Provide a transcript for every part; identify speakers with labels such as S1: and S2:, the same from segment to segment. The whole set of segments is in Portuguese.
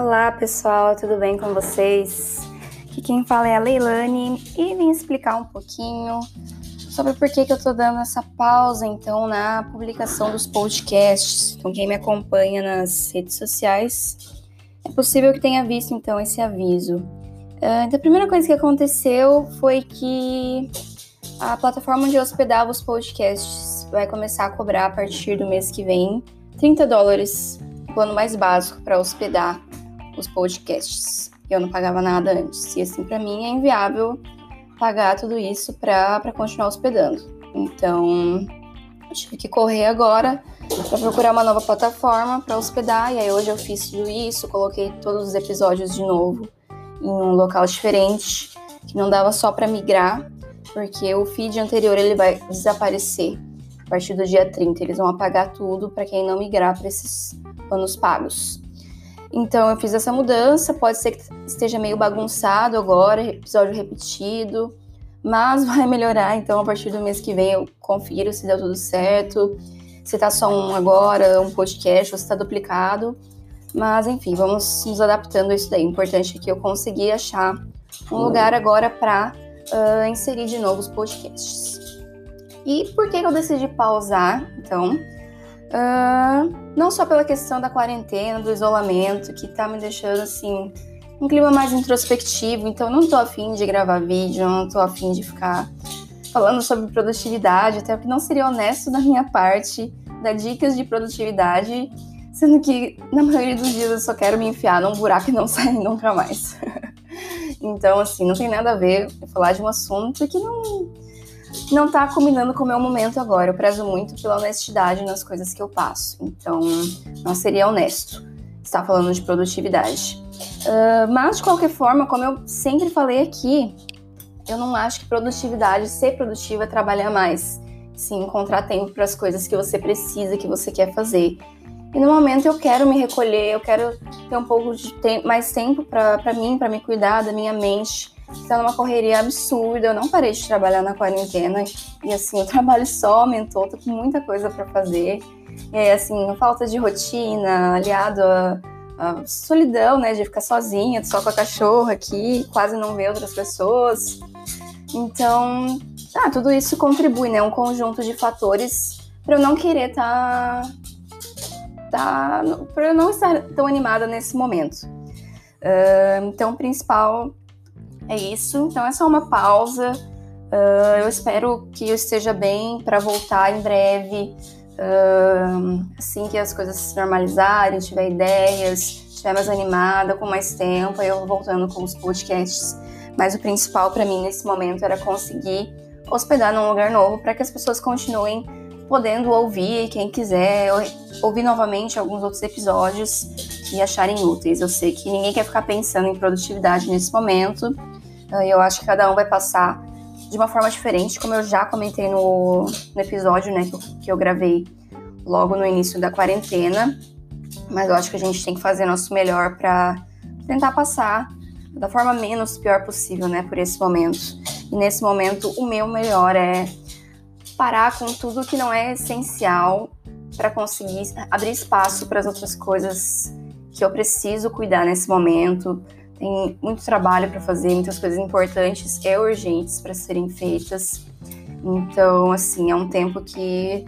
S1: Olá pessoal, tudo bem com vocês? Aqui quem fala é a Leilane e vim explicar um pouquinho sobre por que, que eu tô dando essa pausa então na publicação dos podcasts. Então quem me acompanha nas redes sociais é possível que tenha visto então esse aviso. Uh, então, a primeira coisa que aconteceu foi que a plataforma onde eu hospedava os podcasts vai começar a cobrar a partir do mês que vem 30 dólares, plano mais básico para hospedar os podcasts. Eu não pagava nada antes. E assim, para mim é inviável pagar tudo isso para continuar hospedando. Então, tive que correr agora para procurar uma nova plataforma para hospedar. E aí hoje eu fiz tudo isso, coloquei todos os episódios de novo em um local diferente, que não dava só para migrar, porque o feed anterior ele vai desaparecer a partir do dia 30. Eles vão apagar tudo para quem não migrar para esses planos pagos. Então eu fiz essa mudança, pode ser que esteja meio bagunçado agora, episódio repetido, mas vai melhorar. Então a partir do mês que vem eu confiro se deu tudo certo, se tá só um agora, um podcast, ou se tá duplicado. Mas enfim, vamos nos adaptando a isso daí. O importante é que eu consegui achar um lugar agora para uh, inserir de novo os podcasts. E por que eu decidi pausar, então? Uh, não só pela questão da quarentena, do isolamento, que tá me deixando assim, um clima mais introspectivo, então não tô afim de gravar vídeo, não tô afim de ficar falando sobre produtividade, até porque não seria honesto da minha parte dar dicas de produtividade, sendo que na maioria dos dias eu só quero me enfiar num buraco e não sair nunca mais. então, assim, não tem nada a ver falar de um assunto que não não tá combinando com o meu momento agora. Eu prezo muito pela honestidade nas coisas que eu passo. Então, não seria honesto estar falando de produtividade. Uh, mas, de qualquer forma, como eu sempre falei aqui, eu não acho que produtividade, ser produtiva, é trabalhar mais. Sim, encontrar tempo para as coisas que você precisa, que você quer fazer. E no momento eu quero me recolher, eu quero ter um pouco de te mais tempo para mim, para me cuidar da minha mente Está numa correria absurda. Eu não parei de trabalhar na quarentena. E assim, o trabalho só aumentou. Tô com muita coisa para fazer. E assim, falta de rotina, aliado a, a, solidão, né? De ficar sozinha, só com a cachorra aqui, quase não ver outras pessoas. Então, ah, tudo isso contribui, né? Um conjunto de fatores para eu não querer estar. Tá, tá, para eu não estar tão animada nesse momento. Uh, então, o principal é isso. Então é só uma pausa. Uh, eu espero que eu esteja bem para voltar em breve. Uh, assim que as coisas se normalizarem, tiver ideias, estiver mais animada, com mais tempo, eu voltando com os podcasts. Mas o principal para mim nesse momento era conseguir hospedar num lugar novo para que as pessoas continuem podendo ouvir, quem quiser, ouvir novamente alguns outros episódios que acharem úteis. Eu sei que ninguém quer ficar pensando em produtividade nesse momento, eu acho que cada um vai passar de uma forma diferente, como eu já comentei no, no episódio né, que eu, que eu gravei logo no início da quarentena. Mas eu acho que a gente tem que fazer nosso melhor para tentar passar da forma menos pior possível, né, por esse momento. E nesse momento, o meu melhor é parar com tudo que não é essencial para conseguir abrir espaço para as outras coisas que eu preciso cuidar nesse momento, tem muito trabalho para fazer, muitas coisas importantes e urgentes para serem feitas. Então, assim, é um tempo que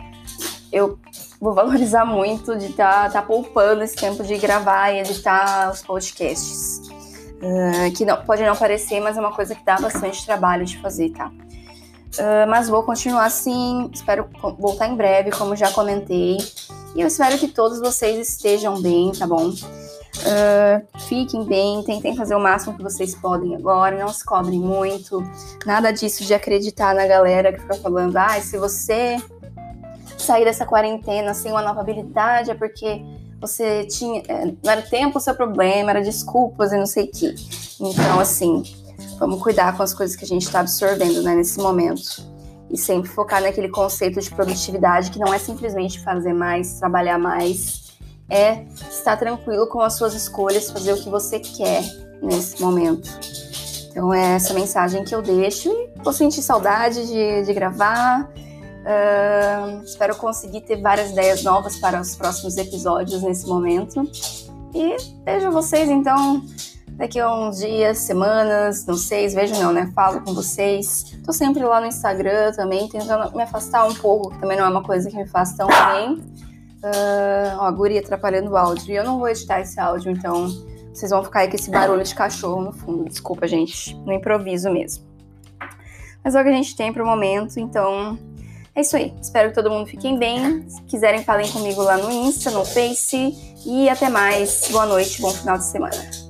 S1: eu vou valorizar muito de estar tá, tá poupando esse tempo de gravar e editar os podcasts. Uh, que não, pode não parecer, mas é uma coisa que dá bastante trabalho de fazer, tá? Uh, mas vou continuar assim, espero voltar em breve, como já comentei. E eu espero que todos vocês estejam bem, tá bom? Uh, fiquem bem, tentem fazer o máximo que vocês podem agora, não se cobrem muito. Nada disso de acreditar na galera que fica falando, ah, se você sair dessa quarentena sem uma nova habilidade é porque você tinha. É, não era tempo o seu problema, era desculpas e não sei o que. Então, assim, vamos cuidar com as coisas que a gente está absorvendo né, nesse momento. E sempre focar naquele conceito de produtividade que não é simplesmente fazer mais, trabalhar mais, é estar tranquilo com as suas escolhas, fazer o que você quer nesse momento. Então é essa mensagem que eu deixo e vou sentir saudade de, de gravar. Uh, espero conseguir ter várias ideias novas para os próximos episódios nesse momento. E vejo vocês então daqui a uns dias, semanas, não sei, vejo não, né? Falo com vocês. Tô sempre lá no Instagram também, tentando me afastar um pouco, que também não é uma coisa que me faz tão bem. Uh, ó, a guria atrapalhando o áudio. E eu não vou editar esse áudio, então vocês vão ficar aí com esse barulho de cachorro no fundo. Desculpa, gente, no improviso mesmo. Mas é o que a gente tem pro momento, então é isso aí. Espero que todo mundo fiquem bem. Se quiserem, falem comigo lá no Insta, no Face. E até mais. Boa noite, bom final de semana.